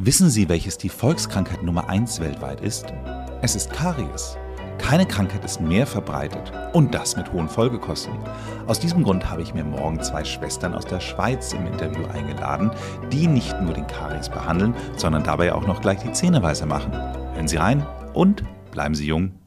Wissen Sie, welches die Volkskrankheit Nummer 1 weltweit ist? Es ist Karies. Keine Krankheit ist mehr verbreitet und das mit hohen Folgekosten. Aus diesem Grund habe ich mir morgen zwei Schwestern aus der Schweiz im Interview eingeladen, die nicht nur den Karies behandeln, sondern dabei auch noch gleich die Zähne weißer machen. Hören Sie rein und bleiben Sie jung.